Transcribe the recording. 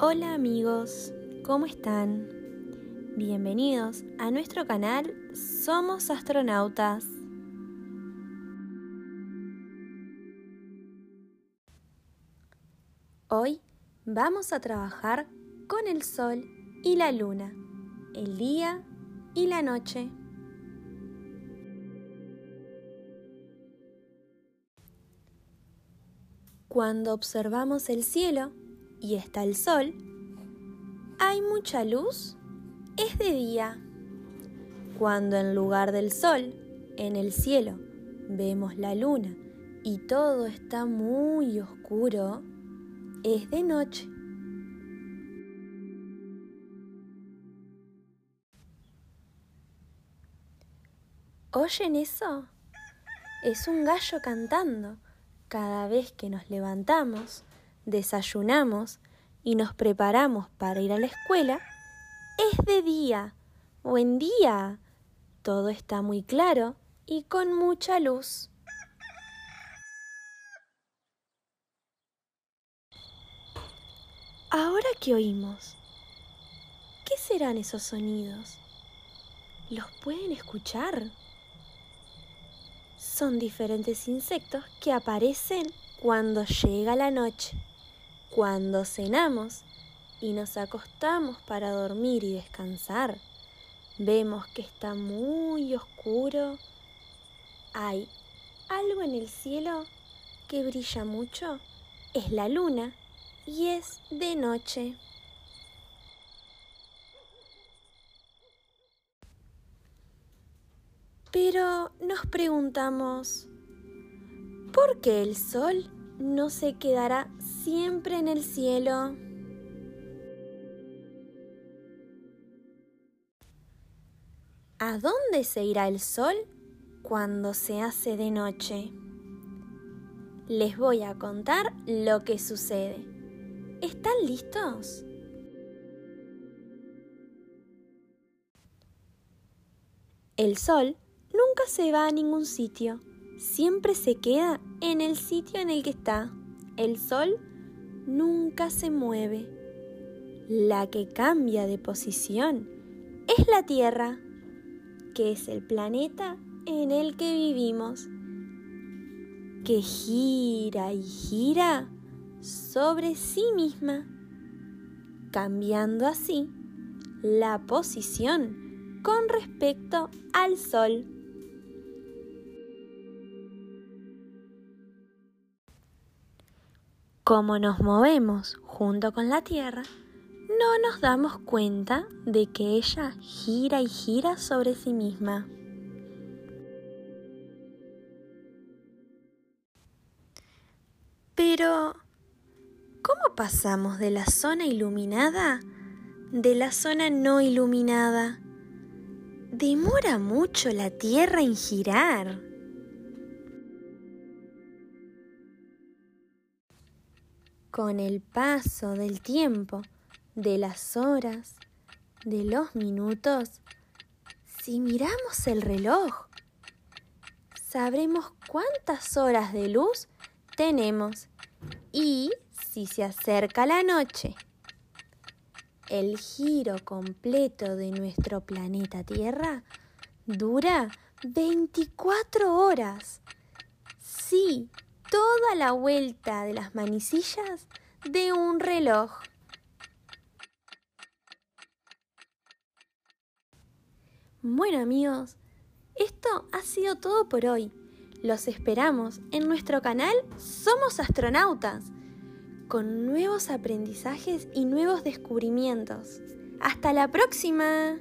Hola amigos, ¿cómo están? Bienvenidos a nuestro canal Somos Astronautas. Hoy vamos a trabajar con el sol y la luna, el día y la noche. Cuando observamos el cielo y está el sol, hay mucha luz, es de día. Cuando en lugar del sol, en el cielo, vemos la luna y todo está muy oscuro, es de noche. ¿Oyen eso? Es un gallo cantando cada vez que nos levantamos, desayunamos y nos preparamos para ir a la escuela, es de día. Buen día. Todo está muy claro y con mucha luz. Ahora que oímos, ¿qué serán esos sonidos? ¿Los pueden escuchar? son diferentes insectos que aparecen cuando llega la noche, cuando cenamos y nos acostamos para dormir y descansar. Vemos que está muy oscuro. Hay algo en el cielo que brilla mucho. Es la luna y es de noche. Pero nos preguntamos, ¿por qué el sol no se quedará siempre en el cielo? ¿A dónde se irá el sol cuando se hace de noche? Les voy a contar lo que sucede. ¿Están listos? El sol nunca se va a ningún sitio, siempre se queda en el sitio en el que está. El sol nunca se mueve. La que cambia de posición es la Tierra, que es el planeta en el que vivimos, que gira y gira sobre sí misma, cambiando así la posición con respecto al Sol. Como nos movemos junto con la Tierra, no nos damos cuenta de que ella gira y gira sobre sí misma. Pero, ¿cómo pasamos de la zona iluminada de la zona no iluminada? Demora mucho la Tierra en girar. Con el paso del tiempo, de las horas, de los minutos, si miramos el reloj, sabremos cuántas horas de luz tenemos y si se acerca la noche. El giro completo de nuestro planeta Tierra dura 24 horas. Sí, toda la vuelta de las manecillas de un reloj. Bueno amigos, esto ha sido todo por hoy. Los esperamos en nuestro canal Somos Astronautas, con nuevos aprendizajes y nuevos descubrimientos. Hasta la próxima.